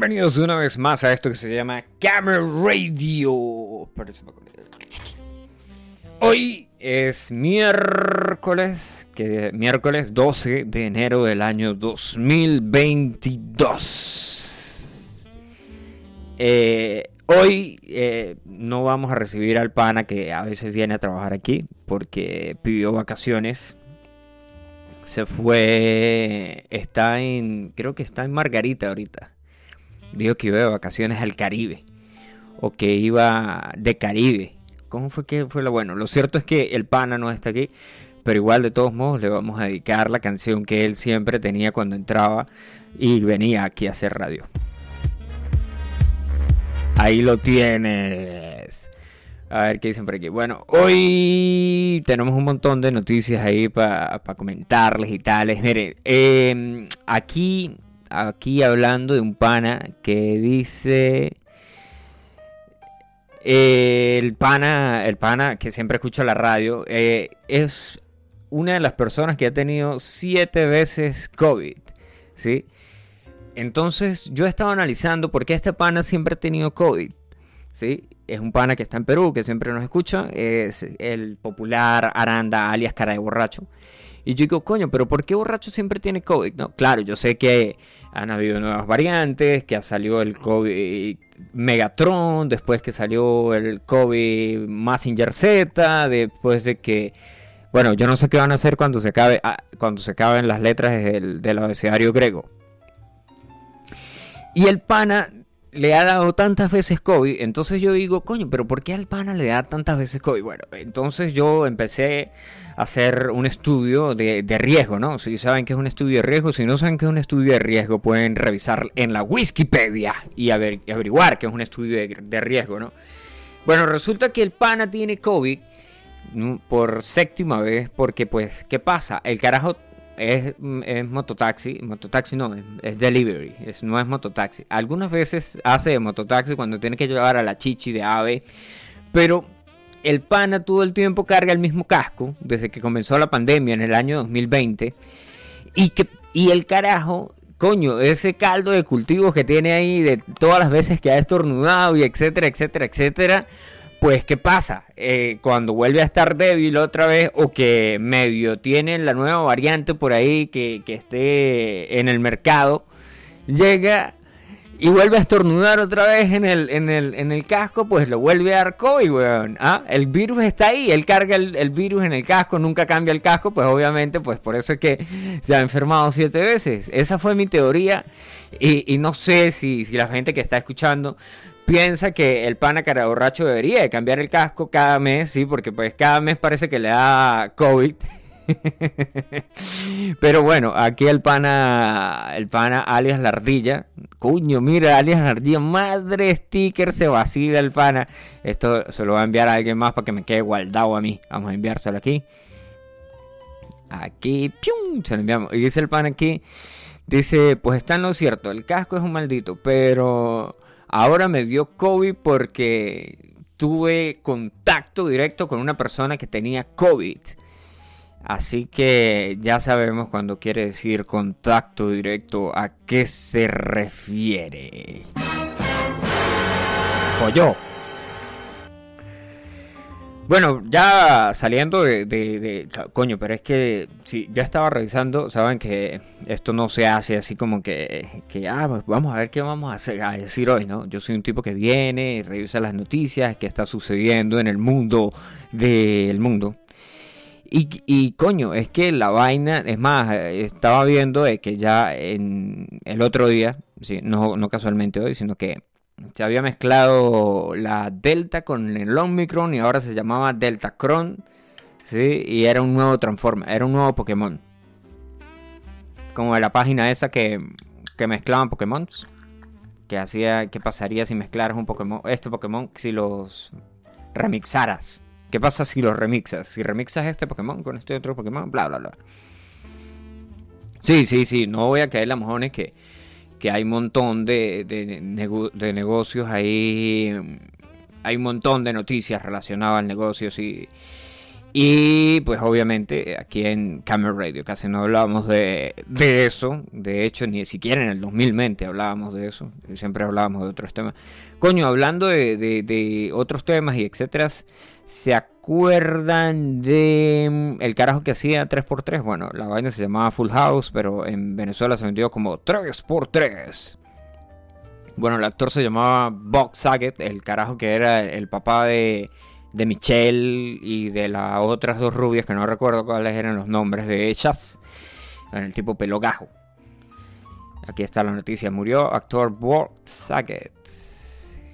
Bienvenidos una vez más a esto que se llama Camera Radio. Hoy es miércoles, que miércoles 12 de enero del año 2022. Eh, hoy eh, no vamos a recibir al pana que a veces viene a trabajar aquí porque pidió vacaciones se fue, está en, creo que está en Margarita ahorita. Dijo que iba de vacaciones al Caribe. O que iba de Caribe. ¿Cómo fue que fue lo bueno? Lo cierto es que el pana no está aquí. Pero igual de todos modos le vamos a dedicar la canción que él siempre tenía cuando entraba y venía aquí a hacer radio. Ahí lo tienes. A ver qué dicen por aquí. Bueno, hoy tenemos un montón de noticias ahí para comentarles y tales. Miren, em, aquí, aquí hablando de un pana que dice. el pana, el pana que siempre escucha la radio, eh, es una de las personas que ha tenido siete veces COVID. ¿Sí? Entonces yo estaba analizando por qué este pana siempre ha tenido COVID. ¿Sí? es un pana que está en Perú, que siempre nos escucha, es el popular Aranda, alias cara de borracho. Y yo digo, coño, pero ¿por qué borracho siempre tiene COVID? No, claro, yo sé que han habido nuevas variantes, que ha salido el COVID Megatron, después que salió el COVID Massinger Z, después de que, bueno, yo no sé qué van a hacer cuando se acabe, ah, cuando se acaben las letras del, del abecedario griego. Y el pana le ha dado tantas veces COVID, entonces yo digo, coño, pero ¿por qué al pana le da tantas veces COVID? Bueno, entonces yo empecé a hacer un estudio de, riesgo, ¿no? Si saben que es un estudio de riesgo, si no saben que es un estudio de riesgo, pueden revisar en la Wikipedia y, averiguar que es un estudio de, de riesgo, ¿no? Bueno, resulta que el pana tiene COVID por séptima vez, porque pues, ¿qué pasa? El carajo es, mototaxi, mototaxi no, es, delivery, es, no es mototaxi. Algunas veces hace mototaxi cuando tiene que llevar a la chichi de ave, pero el pana todo el tiempo carga el mismo casco desde que comenzó la pandemia en el año 2020 y que y el carajo coño, ese caldo de cultivos que tiene ahí de todas las veces que ha estornudado y etcétera, etcétera, etcétera, pues, ¿qué pasa? Eh, cuando vuelve a estar débil otra vez o que medio tiene la nueva variante por ahí que, esté en el mercado, llega y vuelve a estornudar otra vez en el, en el, en el casco, pues lo vuelve a dar COVID, weón. ¿Ah? El virus está ahí, él carga el, virus en el casco, nunca cambia el casco, pues obviamente, pues por eso es que se ha enfermado siete veces. Esa fue mi teoría y, y no sé si, si la gente que está escuchando piensa que el pana cara borracho debería de cambiar el casco cada mes, sí, porque pues cada mes parece que le da COVID. Pero bueno, aquí el pana, el pana alias la ardilla. Cuño, mira, alias la ardilla. Madre sticker se vacila el pana. Esto se lo va a enviar a alguien más para que me quede guardado a mí. Vamos a enviárselo aquí. Aquí, ¡pium! Se lo enviamos. Y dice el pana aquí. Dice, pues está en lo cierto, el casco es un maldito, pero Ahora me dio COVID porque tuve contacto directo con una persona que tenía COVID. Así que ya sabemos cuando quiere decir contacto directo a qué se refiere. Folló. Bueno, ya saliendo de, Coño, pero es que si ya estaba revisando, saben que esto no se hace así como que... que ah, pues vamos a ver qué vamos a, hacer, a decir hoy, ¿no? Yo soy un tipo que viene, revisa las noticias, qué está sucediendo en el mundo del mundo. Y, y, coño, es que la vaina, es más, estaba viendo que ya en el otro día, sí, no, no casualmente hoy, sino que se había mezclado la Delta con el Omicron y ahora se llamaba Deltacron. ¿sí? Y era un nuevo Transformer, era un nuevo Pokémon. Como de la página esa que, que mezclaban Pokémon. Que hacía, ¿qué pasaría si mezclaras un Pokémon, este Pokémon si los remixaras? ¿Qué pasa si los remixas? Si remixas este Pokémon con este otro Pokémon, bla, bla, bla. Sí, sí, sí, no voy a caer la mojones que que hay un montón de, de, negocios ahí, hay un montón de noticias relacionadas al negocio y, Y pues obviamente aquí en Camera Radio casi no hablábamos de, de, eso. De hecho, ni siquiera en el 2020 hablábamos de eso. Siempre hablábamos de otros temas. Coño, hablando de, de, de otros temas y etcétera. ¿Se acuerdan de mm, el carajo que hacía 3x3? Bueno, la vaina se llamaba Full House, pero en Venezuela se vendió como 3x3. Bueno, el actor se llamaba Bob Saget, el carajo que era el papá de, de Michelle y de las otras dos rubias, que no recuerdo cuáles eran los nombres de ellas. En el tipo pelogajo. Aquí está la noticia. Murió actor Bob Saget.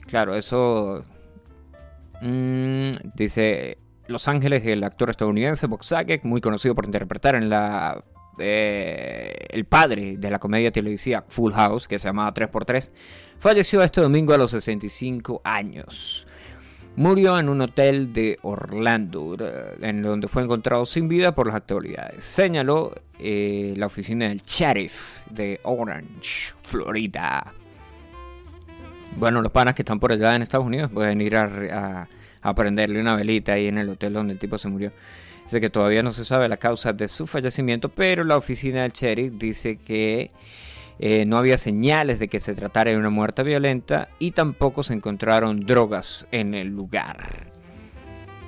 Claro, eso Mm, dice Los Ángeles, el actor estadounidense Bob Saget, muy conocido por interpretar en la eh, el padre de la comedia televisiva Full House, que se llamaba 3x3, falleció este domingo a los 65 años. Murió en un hotel de Orlando, eh, en donde fue encontrado sin vida por las autoridades. Señaló eh, la oficina del sheriff de Orange, Florida. Bueno, los panas que están por allá en Estados Unidos pueden ir a, prenderle una velita ahí en el hotel donde el tipo se murió. Dice que todavía no se sabe la causa de su fallecimiento, pero la oficina del sheriff dice que eh, no había señales de que se tratara de una muerte violenta y tampoco se encontraron drogas en el lugar.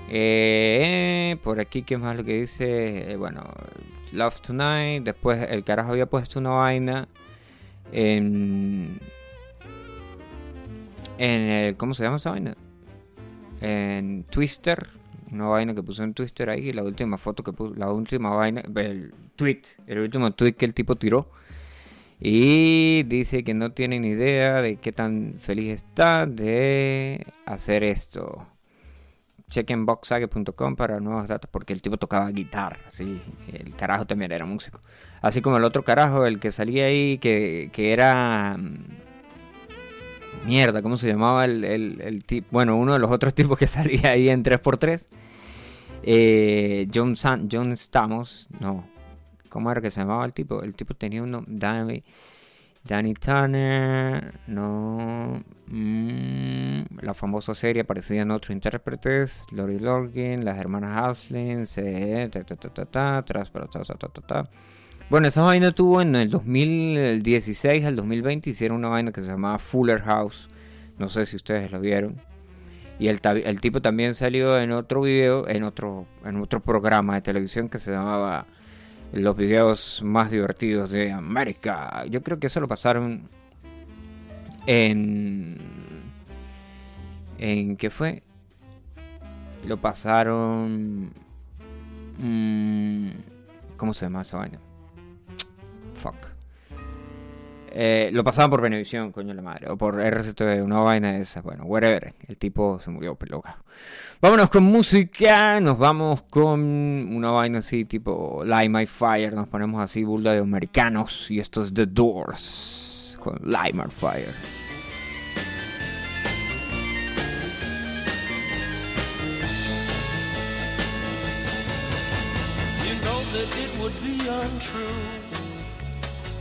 Eh, por aquí, ¿qué más lo que dice? Eh, bueno, Love Tonight. Después el carajo había puesto una vaina en en el, ¿cómo se llama esa vaina? En Twister, una vaina que puso en Twister ahí, la última foto que puso, la última vaina, el tweet, el último tweet que el tipo tiró. Y dice que no tiene ni idea de qué tan feliz está de hacer esto. Chequen boxage.com para nuevos datos porque el tipo tocaba guitarra, así, el carajo también era músico. Así como el otro carajo, el que salía ahí, que, que era mm, Mierda, ¿cómo se llamaba el, tipo? Bueno, uno de los otros tipos que salía ahí en 3x3. Eh, John, San, John Stamos, no. ¿Cómo era que se llamaba el tipo? El tipo tenía uno. Danny, Danny Tanner, no. Mm, la famosa serie aparecían otros intérpretes: Lori Lorgin, las hermanas Haslin, ta, ta, ta, ta, ta, bueno, esa vaina tuvo en el 2016 al 2020 hicieron una vaina que se llamaba Fuller House. No sé si ustedes lo vieron. Y el, tipo también salió en otro video, en otro, en otro programa de televisión que se llamaba Los videos más divertidos de América. Yo creo que eso lo pasaron en... ¿En qué fue? Lo pasaron... Mmm, ¿Cómo se llama esa vaina? Eh, lo pasaban por Venevisión, coño la madre. O por RCTV, una vaina de esas. Bueno, whatever. El tipo se murió peloca. Vámonos con música. Nos vamos con una vaina así, tipo Light My Fire. Nos ponemos así, burla de americanos. Y esto es The Doors. Con Light My Fire. That it would be untrue.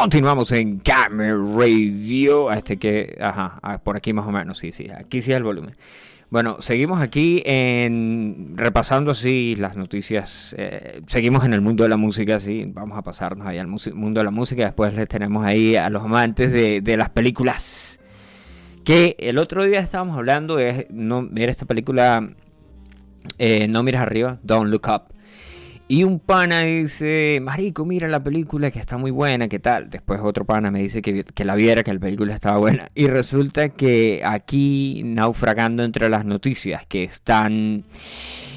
Continuamos en Camera Radio. Este que, ajá, por aquí más o menos, sí, sí, aquí sí el volumen. Bueno, seguimos aquí en repasando así las noticias. Eh, seguimos en el mundo de la música, sí. Vamos a pasarnos ahí al mundo de la música. Después les tenemos ahí a los amantes de, de las películas. Que el otro día estábamos hablando de no, mira esta película eh, No miras arriba, Don't Look Up. Y un pana dice, Marico, mira la película que está muy buena, ¿qué tal? Después otro pana me dice que, la viera, que la película estaba buena. Y resulta que aquí, naufragando entre las noticias que están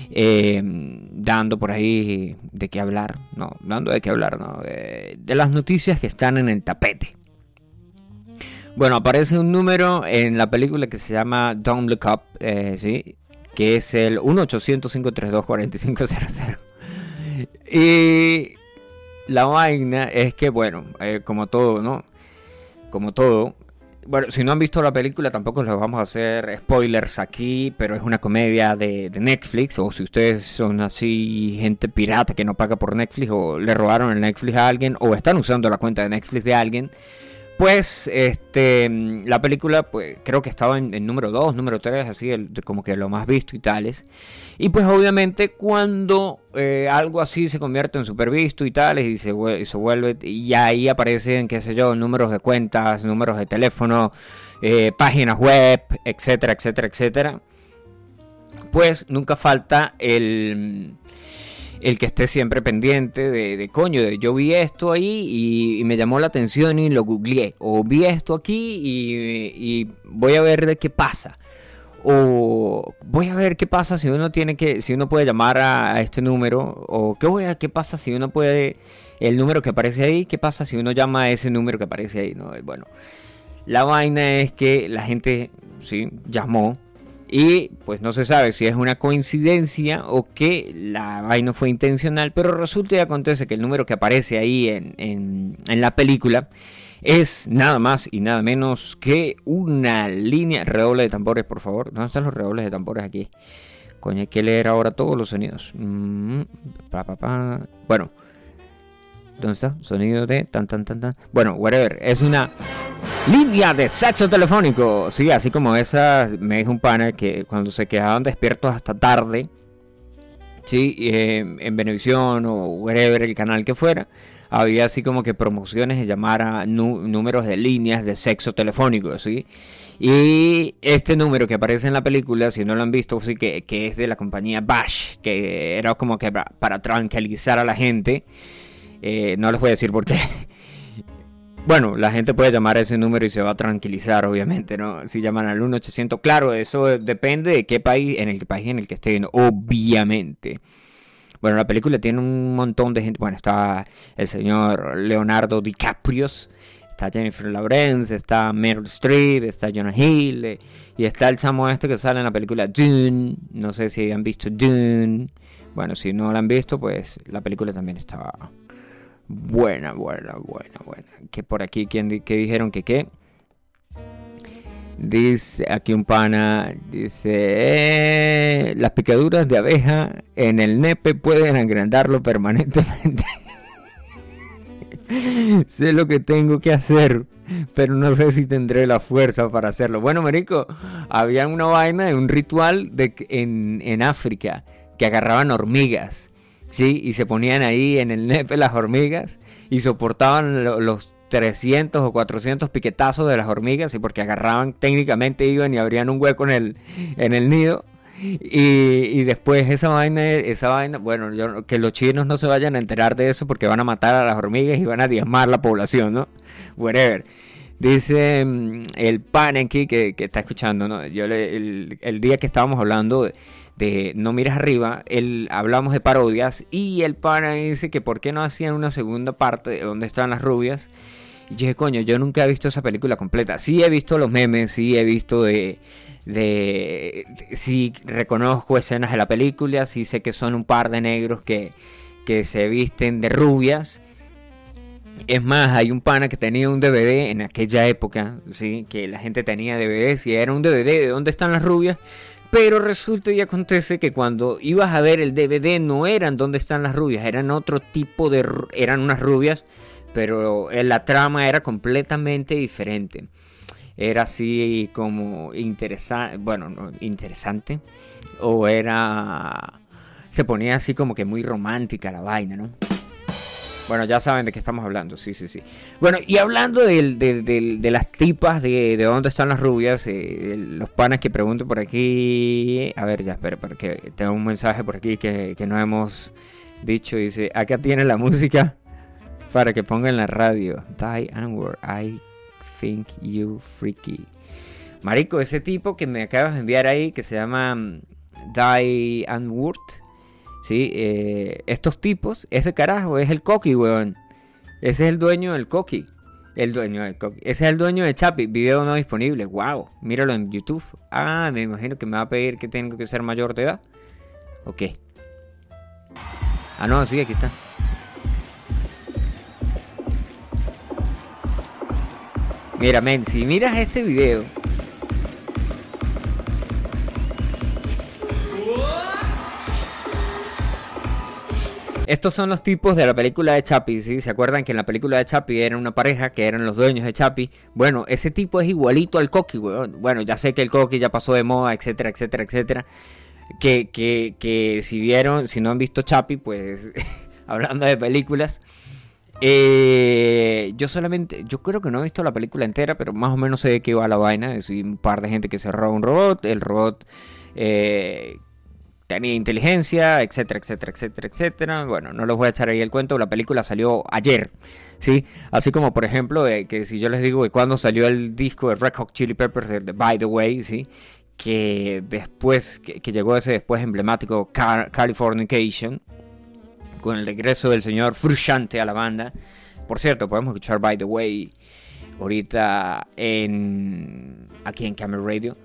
eh, dando por ahí de qué hablar, no, dando de qué hablar, no, de, las noticias que están en el tapete. Bueno, aparece un número en la película que se llama Don't Look Up, eh, ¿sí? que es el 1 800 532 4500 y la vaina es que, bueno, eh, como todo, ¿no? Como todo. Bueno, si no han visto la película, tampoco les vamos a hacer spoilers aquí, pero es una comedia de, de, Netflix. O si ustedes son así, gente pirata que no paga por Netflix, o le robaron el Netflix a alguien, o están usando la cuenta de Netflix de alguien, pues este, la película, pues creo que estaba en, número 2, número 3, así, como que lo más visto y tales. Y pues obviamente cuando eh, algo así se convierte en super visto y tales y se, vuelve, y ahí aparecen, qué sé yo, números de cuentas, números de teléfono, eh, páginas web, etcétera, etcétera, etcétera. Pues nunca falta el el que esté siempre pendiente de, coño, de, yo vi esto ahí y, me llamó la atención y lo googleé. O vi esto aquí y, voy a ver qué pasa. O voy a ver qué pasa si uno tiene que, si uno puede llamar a, este número. O qué voy a, qué pasa si uno puede, el número que aparece ahí, qué pasa si uno llama a ese número que aparece ahí. No, bueno, la vaina es que la gente, sí, llamó y pues no se sabe si es una coincidencia o que la vaina fue intencional, pero resulta y acontece que el número que aparece ahí en, la película es nada más y nada menos que una línea. Redoble de tambores, por favor. ¿Dónde están los redobles de tambores aquí? Coño, hay que leer ahora todos los sonidos. Mm, bueno, ¿dónde está? Sonido de tan tan tan tan. Bueno, whatever. Es una Línea de sexo telefónico. Sí, así como esa, me dijo un pana que cuando se quedaban despiertos hasta tarde, sí, eh, en Venevisión o wherever, el canal que fuera, había así como que promociones de llamar a números de líneas de sexo telefónico, ¿sí? Y este número que aparece en la película, si no lo han visto, sí que es de la compañía Bash, que era como que para, tranquilizar a la gente. Eh, no les voy a decir por qué. Bueno, la gente puede llamar a ese número y se va a tranquilizar, obviamente, ¿no? Si llaman al 1800, claro, eso depende de qué país, en el país en el que estén, obviamente. Bueno, la película tiene un montón de gente. Bueno, está el señor Leonardo DiCaprio, está Jennifer Lawrence, está Meryl Streep, está Jonah Hill, eh, y está el chamo este que sale en la película Dune. No sé si han visto Dune. Bueno, si no la han visto, pues la película también estaba Buena, buena, buena, buena. Que por aquí, ¿quién que dijeron que qué? Dice aquí un pana, dice, eh, las picaduras de abeja en el nepe pueden agrandarlo permanentemente. sé lo que tengo que hacer, pero no sé si tendré la fuerza para hacerlo. Bueno, Marico, había una vaina de un ritual de, en, en África que agarraban hormigas ¿sí? Y se ponían ahí en el nepe las hormigas y soportaban los 300 o 400 piquetazos de las hormigas y porque agarraban técnicamente iban y abrían un hueco en el, en el nido y, después esa vaina, esa vaina, bueno, yo, que los chinos no se vayan a enterar de eso porque van a matar a las hormigas y van a diezmar la población, ¿no? Whatever. Dice mm, el pan aquí que, que está escuchando, ¿no? Yo el, el, día que estábamos hablando de No Mires Arriba, él, hablamos de parodias y el pana dice que por qué no hacían una segunda parte de donde están las rubias. Y dije, coño, yo nunca he visto esa película completa. Sí he visto los memes, sí he visto de... de, sí reconozco escenas de la película, sí sé que son un par de negros que, que se visten de rubias. Es más, hay un pana que tenía un DVD en aquella época, ¿sí? que la gente tenía DVDs y era un DVD de dónde están las rubias. Pero resulta y acontece que cuando ibas a ver el DVD no eran donde están las rubias, eran otro tipo de... eran unas rubias, pero eh, la trama era completamente diferente. Era así como interesante, bueno, no, interesante, o era, se ponía así como que muy romántica la vaina, ¿no? Bueno, ya saben de qué estamos hablando, sí, sí, sí. Bueno, y hablando de, las tipas, de, dónde están las rubias, eh, los panas que pregunto por aquí. A ver, ya, espera, porque tengo un mensaje por aquí que, no hemos dicho. Dice: Acá tiene la música para que ponga en la radio. Die Anwar, I think you freaky. Marico, ese tipo que me acabas de enviar ahí, que se llama mm, Die Anwurt ¿sí? Eh, estos tipos, ese carajo es el Coqui, weón. Ese es el dueño del Coqui. El dueño del Coqui. Ese es el dueño de Chapi. Video no disponible. Wow. Míralo en YouTube. Ah, me imagino que me va a pedir que tengo que ser mayor de edad. Ok. Ah, no, sí, aquí está. Mira, men, si miras este video Estos son los tipos de la película de Chapi, ¿sí? ¿Se acuerdan que en la película de Chapi eran una pareja que eran los dueños de Chapi? Bueno, ese tipo es igualito al Coqui, weón. Bueno, ya sé que el Coqui ya pasó de moda, etcétera, etcétera, etcétera. Que, que, que si vieron, si no han visto Chapi, pues hablando de películas. Eh, yo solamente, yo creo que no he visto la película entera, pero más o menos sé de qué va la vaina. Es un par de gente que se roba un robot, el robot eh, tenía inteligencia, etcétera, etcétera, etcétera, etcétera. Bueno, no les voy a echar ahí el cuento, la película salió ayer, ¿sí? Así como, por ejemplo, que si yo les digo que cuando salió el disco de Red Hot Chili Peppers, de By the Way, ¿sí? Que después, que, llegó ese después emblemático Californication, con el regreso del señor Frusciante a la banda. Por cierto, podemos escuchar By the Way ahorita en aquí en Camera Radio.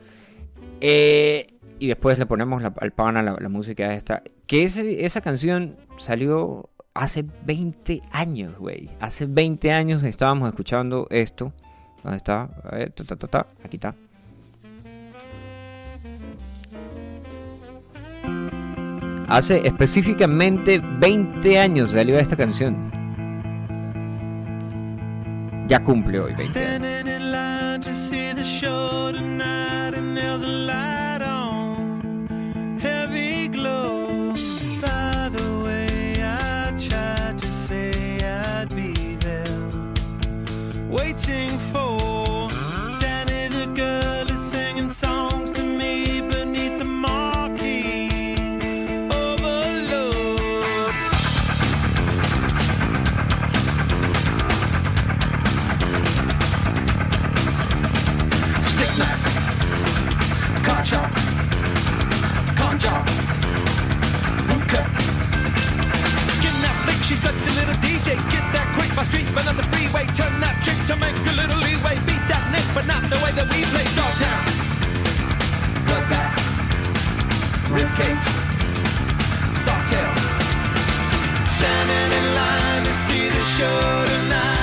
Eh, y después le ponemos al pan a la, música esta. Que esa canción salió hace 20 años, güey. Hace 20 años estábamos escuchando esto. ¿Dónde está? A ver, ta, ta, ta, aquí está. Hace específicamente 20 años salió esta canción. Ya cumple hoy 20 años. My street, but on the freeway. Turn that chick to make a little leeway. Beat that Nick, but not the way that we play. Dogtown, bloodbath, soft tail. Standing in line to see the show tonight,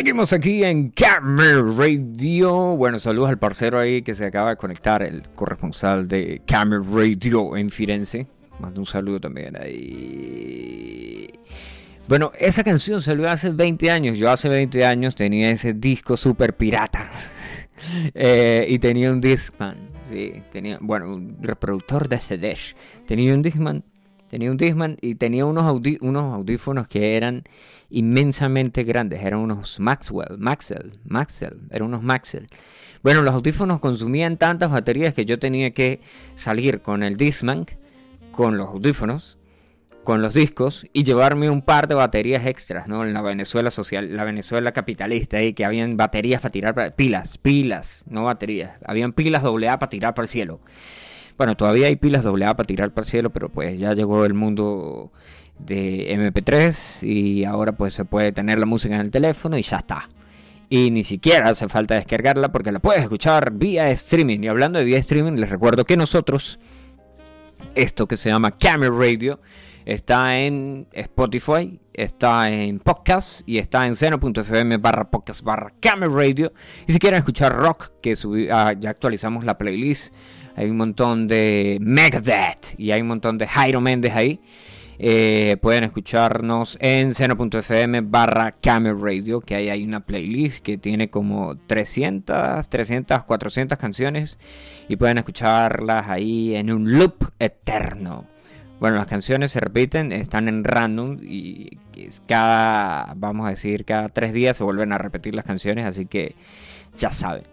Seguimos aquí en Camera Radio. Bueno, saludos al parcero ahí que se acaba de conectar, el corresponsal de Camera Radio en Firenze. Mando un saludo también ahí. Bueno, esa canción salió hace 20 años. Yo hace 20 años tenía ese disco super pirata. Eh, y tenía un Discman. Sí, tenía, bueno, un reproductor de CDs. Tenía un Discman. Tenía un Discman y tenía unos, unos audífonos que eran inmensamente grandes. Eran unos Maxwell, Maxell, Maxell, eran unos Maxell. Bueno, los audífonos consumían tantas baterías que yo tenía que salir con el Discman, con los audífonos, con los discos y llevarme un par de baterías extras, ¿no? En la Venezuela social, la Venezuela capitalista, ahí que habían baterías para tirar, para, pilas, pilas, no baterías, habían pilas AA para tirar para el cielo. Bueno, todavía hay pilas AA para tirar para el cielo, pero pues ya llegó el mundo de MP3 y ahora pues se puede tener la música en el teléfono y ya está. Y ni siquiera hace falta descargarla porque la puedes escuchar vía streaming. Y hablando de vía streaming, les recuerdo que nosotros, esto que se llama Camera Radio, está en Spotify, está en podcast y está en seno.fm barra podcast barra Camera Radio. Y si quieren escuchar rock, que ah, ya actualizamos la playlist, hay un montón de Megadeth y hay un montón de Jairo Méndez ahí. Eh, pueden escucharnos en seno.fm barra Camera Radio, que ahí hay una playlist que tiene como 300, 300, 400 canciones y pueden escucharlas ahí en un loop eterno. Bueno, las canciones se repiten, están en random y cada, vamos a decir, cada tres días se vuelven a repetir las canciones, así que ya saben.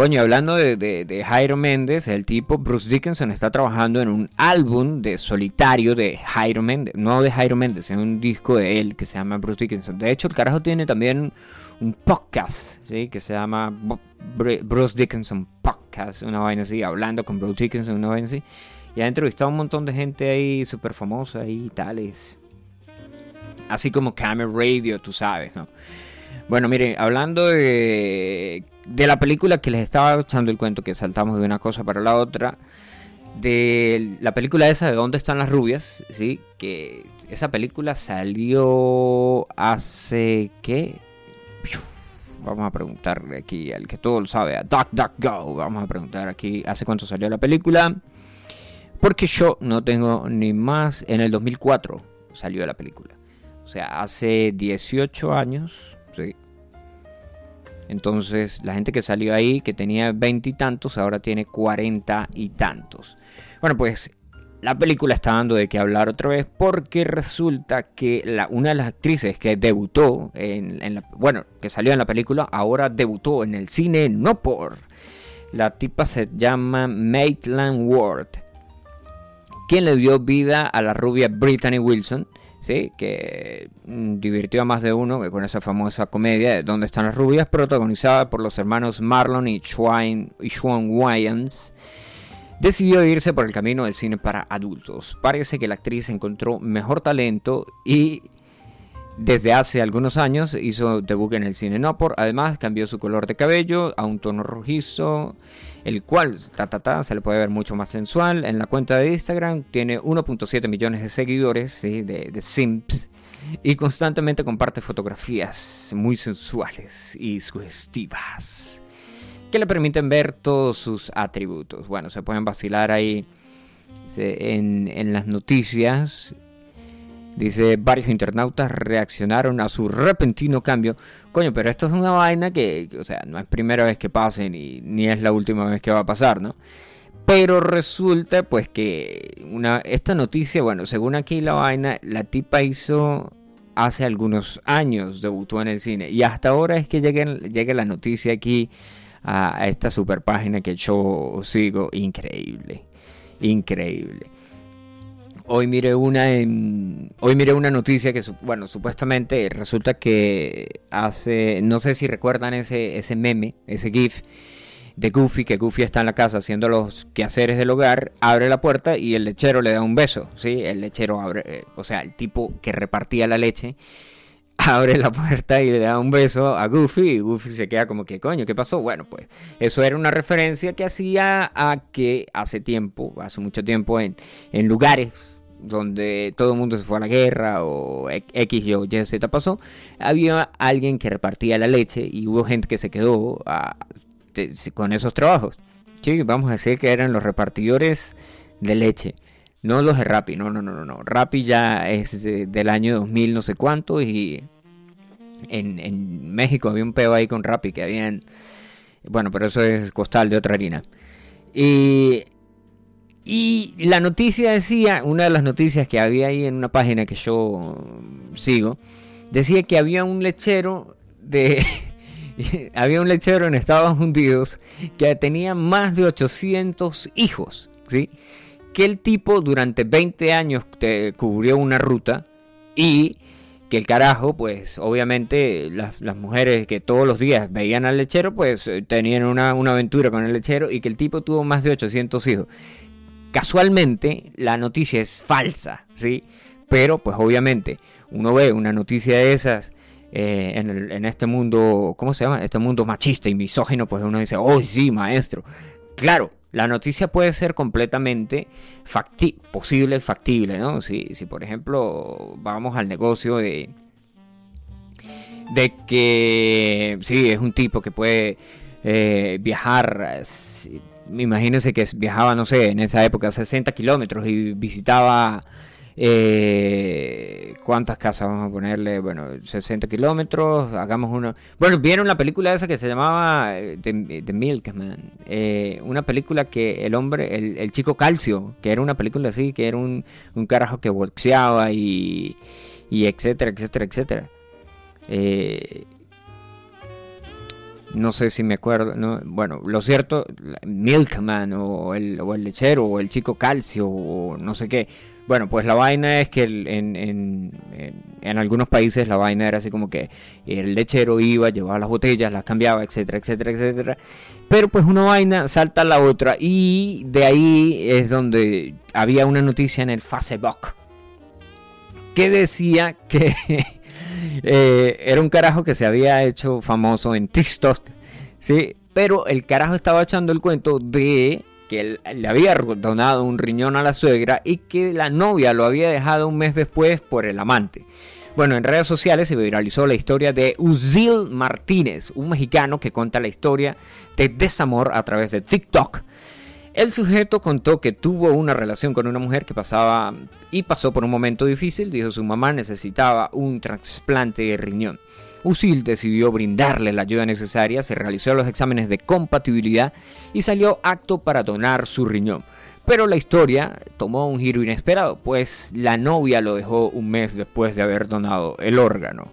Coño, hablando de, Jairo Méndez, el tipo Bruce Dickinson está trabajando en un álbum de solitario de Jairo Méndez, no de Jairo Méndez, en un disco de él que se llama Bruce Dickinson. De hecho, el carajo tiene también un podcast, ¿sí? Que se llama Bruce Dickinson Podcast, una vaina así, hablando con Bruce Dickinson, una vaina así. Y ha entrevistado a un montón de gente ahí súper famosa y tales. Así como Camera Radio, tú sabes, ¿no? Bueno, miren, hablando de, la película que les estaba echando el cuento, que saltamos de una cosa para la otra, de la película esa de ¿Dónde están las rubias? ¿sí? Que esa película salió hace, ¿qué? Vamos a preguntarle aquí al que todo lo sabe, a Duck Duck Go. Vamos a preguntar aquí hace cuánto salió la película. Porque yo no tengo ni más. En el 2004 salió la película. O sea, hace 18 años entonces, la gente que salió ahí, que tenía veintitantos, ahora tiene cuarenta y tantos. Bueno, pues la película está dando de qué hablar otra vez porque resulta que una de las actrices que debutó en, la, bueno, que salió en la película, ahora debutó en el cine no por. La tipa se llama Maitland Ward, quien le dio vida a la rubia Brittany Wilson ¿sí? que mm, divirtió a más de uno con esa famosa comedia de ¿Dónde están las rubias? protagonizada por los hermanos Marlon y Sean, y Wayans. Decidió irse por el camino del cine para adultos. Parece que la actriz encontró mejor talento y desde hace algunos años hizo debut en el cine no por. Además cambió su color de cabello a un tono rojizo el cual ta, se le puede ver mucho más sensual. En la cuenta de Instagram tiene 1.7 millones de seguidores de, de y constantemente comparte fotografías muy sensuales y sugestivas que le permiten ver todos sus atributos. Bueno, se pueden vacilar ahí en las noticias Dice, varios internautas reaccionaron a su repentino cambio. Coño, pero esto es una vaina que, o sea, no es primera vez que pase ni, ni es la última vez que va a pasar, ¿no? Pero resulta pues que una, esta noticia, bueno, según aquí la vaina, la tipa hizo hace algunos años, debutó en el cine. Y hasta ahora es que llegue, la noticia aquí a, a esta super página que yo sigo. Increíble, increíble. Hoy miré una hoy miré una noticia que bueno, supuestamente resulta que hace no sé si recuerdan ese ese meme, ese gif de Goofy que Goofy está en la casa haciendo los quehaceres del hogar, abre la puerta y el lechero le da un beso, ¿sí? El lechero abre, eh, o sea, el tipo que repartía la leche abre la puerta y le da un beso a Goofy y Goofy se queda como que coño, ¿qué pasó? Bueno, pues eso era una referencia que hacía a que hace tiempo, hace mucho tiempo en, en lugares donde todo el mundo se fue a la guerra o X y Y Z pasó, había alguien que repartía la leche y hubo gente que se quedó con esos trabajos. Sí, vamos a decir que eran los repartidores de leche. No los de Rappi, no, no, no, no, no. Rappi ya es de, del año 2000 no sé cuánto y en, en, México había un peo ahí con Rappi que habían... Bueno, pero eso es costal de otra harina. Y, y la noticia decía, una de las noticias que había ahí en una página que yo sigo, decía que había un lechero de... había un lechero en Estados Unidos que tenía más de 800 hijos, ¿sí? Que el tipo durante 20 años cubrió una ruta y que el carajo, pues obviamente las, las, mujeres que todos los días veían al lechero, pues eh, tenían una, una, aventura con el lechero y que el tipo tuvo más de 800 hijos. Casualmente la noticia es falsa, ¿sí? Pero pues obviamente uno ve una noticia de esas eh, en, este mundo, ¿cómo se llama? Este mundo machista y misógino, pues uno dice, oh sí, maestro. Claro, la noticia puede ser completamente posible, factible, ¿no? Si, si por ejemplo vamos al negocio de, de que sí, es un tipo que puede eh, viajar, imagínense que viajaba, no sé, en esa época 60 kilómetros y visitaba eh, ¿Cuántas casas vamos a ponerle? Bueno, 60 kilómetros, hagamos uno. Bueno, vieron la película esa que se llamaba eh, The, Milkman. Eh, una película que el hombre, el, chico calcio, que era una película así, que era un, un carajo que boxeaba y, y etcétera, etcétera, etcétera. Eh, no sé si me acuerdo, no, bueno, lo cierto, Milkman o el, o el lechero o el chico calcio o no sé qué bueno, pues la vaina es que en, en, en, algunos países la vaina era así como que el lechero iba, llevaba las botellas, las cambiaba, etcétera, etcétera, etcétera. Pero pues una vaina salta a la otra y de ahí es donde había una noticia en el Facebook que decía que eh, era un carajo que se había hecho famoso en TikTok, ¿sí? Pero el carajo estaba echando el cuento de que le había donado un riñón a la suegra y que la novia lo había dejado un mes después por el amante. Bueno, en redes sociales se viralizó la historia de Uzil Martínez, un mexicano que cuenta la historia de desamor a través de TikTok. El sujeto contó que tuvo una relación con una mujer que pasaba y pasó por un momento difícil, dijo su mamá necesitaba un trasplante de riñón. Usil decidió brindarle la ayuda necesaria, se realizó los exámenes de compatibilidad y salió acto para donar su riñón. Pero la historia tomó un giro inesperado, pues la novia lo dejó un mes después de haber donado el órgano.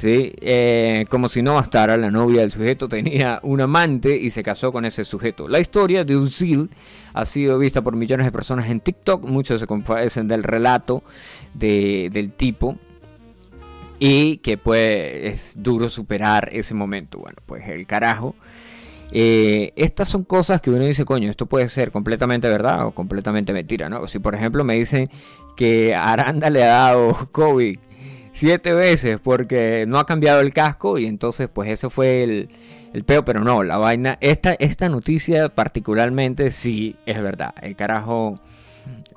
¿Sí? Eh, como si no bastara, la novia del sujeto tenía un amante y se casó con ese sujeto. La historia de Usil ha sido vista por millones de personas en TikTok, muchos se compadecen del relato de, del tipo y que pues es duro superar ese momento. Bueno, pues el carajo. Eh, estas son cosas que uno dice, coño, esto puede ser completamente verdad o completamente mentira, ¿no? Si por ejemplo me dicen que Aranda le ha dado COVID siete veces porque no ha cambiado el casco y entonces pues eso fue el, el peo, pero no, la vaina, esta, esta noticia particularmente sí es verdad, el carajo,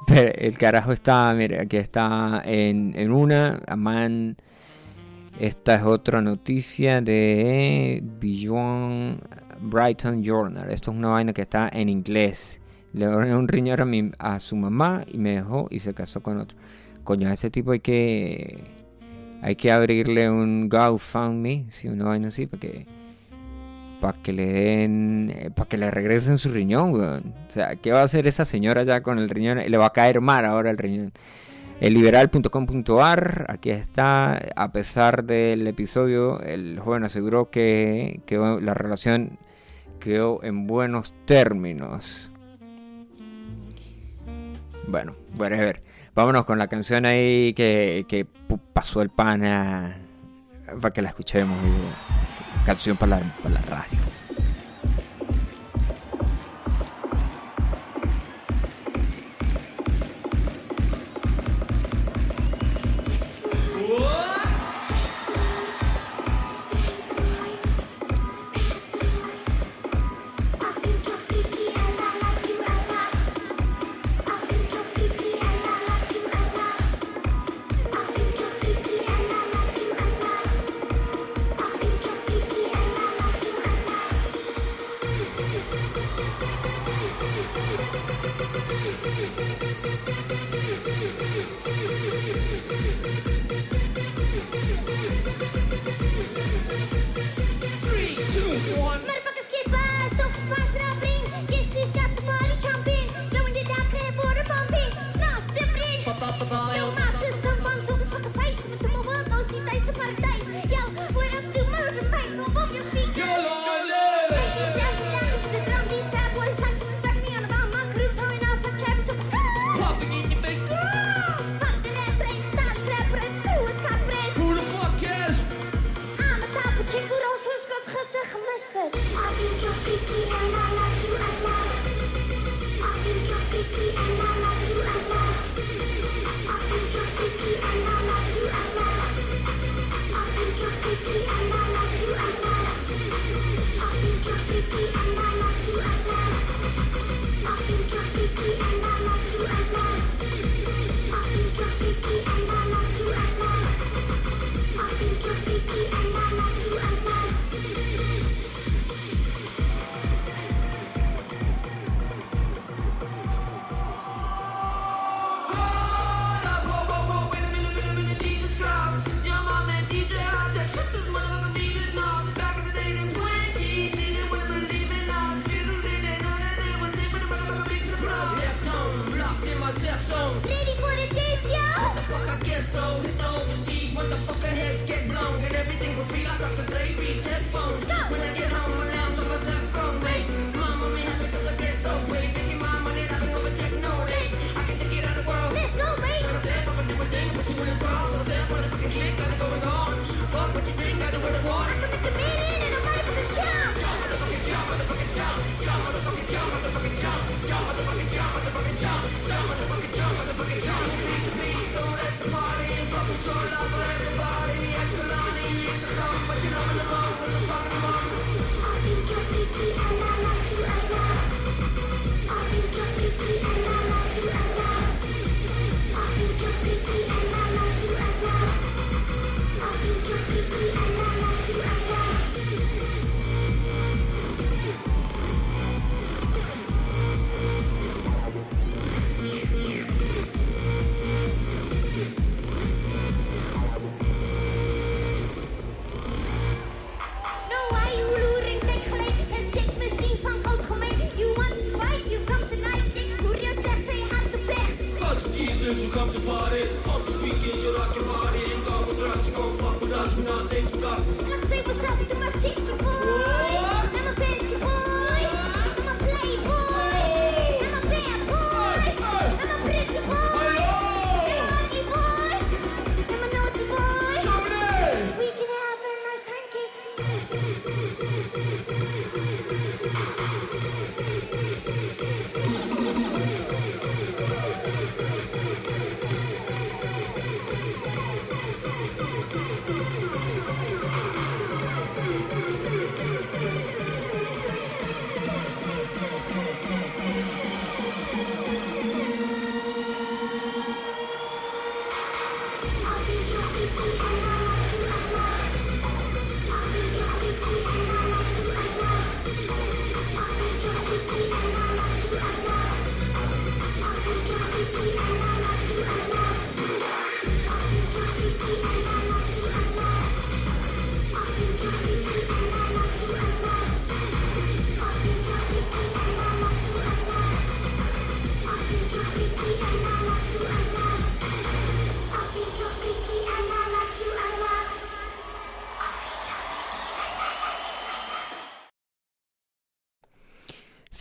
el carajo está, mire, aquí está en, en una, Amán esta es otra noticia de Beyond Brighton Journal. Esto es una vaina que está en inglés. Le doné un riñón a, mi, a su mamá y me dejó y se casó con otro. Coño, ese tipo hay que hay que abrirle un GoFundMe, si una vaina así, para que para que le den eh, para que le regresen su riñón, weón. O sea, ¿qué va a hacer esa señora ya con el riñón? Le va a caer mal ahora el riñón. Elliberal.com.ar, aquí está, a pesar del episodio, el joven aseguró que, la relación quedó en buenos términos. Bueno, bueno, a ver, vámonos con la canción ahí que, que pasó el pana para que la escuchemos. Canción para la, para la radio.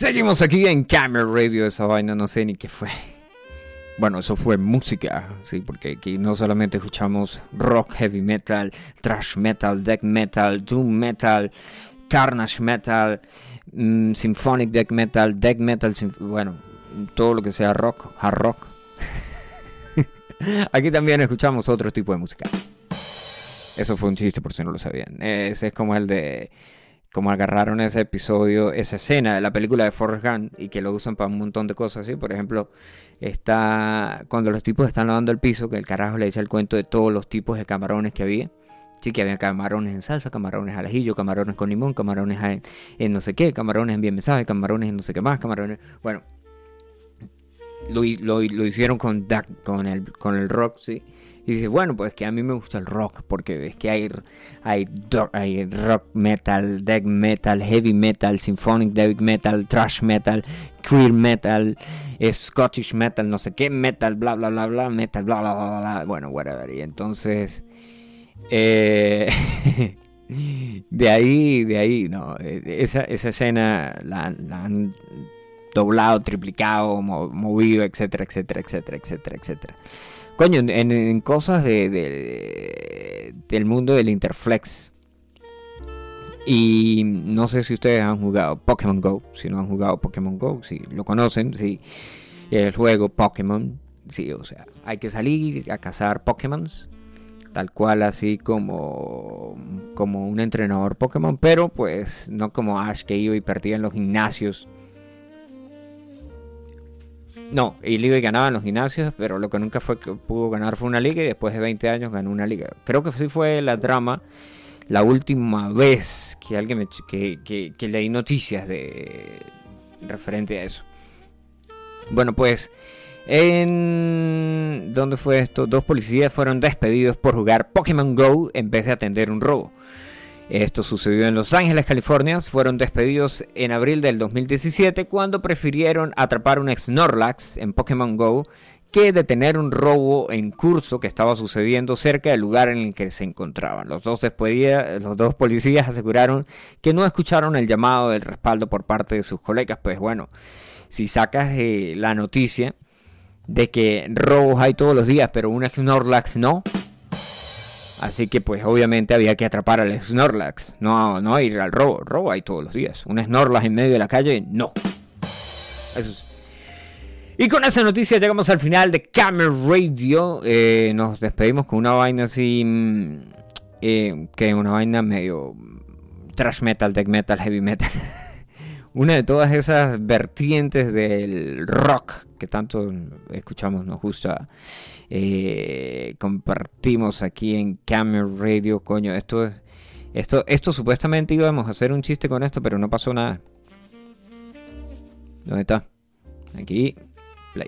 Seguimos aquí en Camera Radio, esa vaina no sé ni qué fue. Bueno, eso fue música, sí, porque aquí no solamente escuchamos rock, heavy metal, thrash metal, death metal, doom metal, carnage metal, mm, symphonic death metal, death metal, bueno, todo lo que sea rock, hard rock. aquí también escuchamos otro tipo de música. Eso fue un chiste por si no lo sabían. Ese es como el de como agarraron ese episodio, esa escena de la película de Forrest Gump y que lo usan para un montón de cosas, ¿sí? Por ejemplo, está cuando los tipos están lavando el piso, que el carajo le dice el cuento de todos los tipos de camarones que había. Sí, que había camarones en salsa, camarones al ajillo, camarones con limón, camarones en, en no sé qué, camarones en bien mensaje, camarones en no sé qué más, camarones... Bueno, lo, lo, lo hicieron con, con, el, con el rock, ¿sí? Y dice, bueno, pues que a mí me gusta el rock, porque es que hay, hay, hay rock metal, death metal, heavy metal, symphonic death metal, thrash metal, queer metal, Scottish metal, no sé qué, metal, bla, bla, bla, bla, metal, bla, bla, bla, bla, bueno, whatever. Y entonces, eh, de ahí, de ahí, no, eh, esa, esa escena la, la han doblado, triplicado, mo- movido, etcétera, etcétera, etcétera, etcétera, etcétera. Coño, en, en- cosas de, de- del mundo del Interflex. Y no sé si ustedes han jugado Pokémon Go. Si no han jugado Pokémon Go, si lo conocen, si el juego Pokémon. Sí, o sea, hay que salir a cazar Pokémons. Tal cual, así como, como un entrenador Pokémon. Pero pues no como Ash que iba y perdía en los gimnasios. No, él iba y ganaba en los gimnasios, pero lo que nunca fue que pudo ganar fue una liga y después de 20 años ganó una liga. Creo que sí fue la trama la última vez que alguien me, que, que, que leí noticias de referente a eso. Bueno, pues en ¿dónde fue esto? Dos policías fueron despedidos por jugar Pokémon Go en vez de atender un robo. Esto sucedió en Los Ángeles, California. Fueron despedidos en abril del 2017 cuando prefirieron atrapar un Snorlax en Pokémon Go que detener un robo en curso que estaba sucediendo cerca del lugar en el que se encontraban. Los dos, los dos policías aseguraron que no escucharon el llamado del respaldo por parte de sus colegas. Pues bueno, si sacas eh, la noticia de que robos hay todos los días, pero un Snorlax no. Así que pues obviamente había que atrapar al Snorlax, no, no ir al robo. Robo hay todos los días. Un Snorlax en medio de la calle, no. Eso es. Y con esa noticia llegamos al final de Camel Radio. Eh, nos despedimos con una vaina así. mm, eh, que una vaina medio trash metal, death metal, heavy metal. una de todas esas vertientes del rock que tanto escuchamos, nos gusta. Eh, compartimos aquí en Camel Radio. Coño, esto es. Esto, esto supuestamente íbamos a hacer un chiste con esto, pero no pasó nada. ¿Dónde está? Aquí. Play.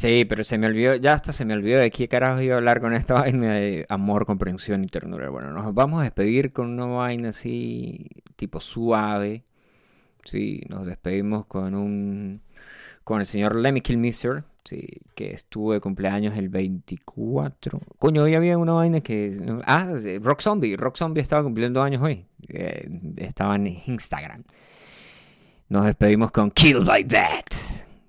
Sí, pero se me olvidó, ya hasta se me olvidó de qué carajo iba a hablar con esta vaina de amor, comprensión y ternura. Bueno, nos vamos a despedir con una vaina así, tipo suave. Sí, nos despedimos con un. con el señor Lemmy Kilmister, sí, que estuvo de cumpleaños el 24. Coño, hoy había una vaina que. Ah, Rock Zombie. Rock Zombie estaba cumpliendo años hoy. Eh, estaba en Instagram. Nos despedimos con Killed by That,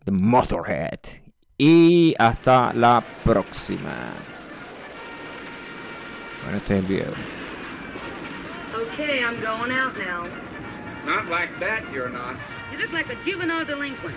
The Motorhead y hasta la próxima. Bueno, este es el video. Okay, I'm going out now. Not like that, you're not. You look like a juvenile delinquent.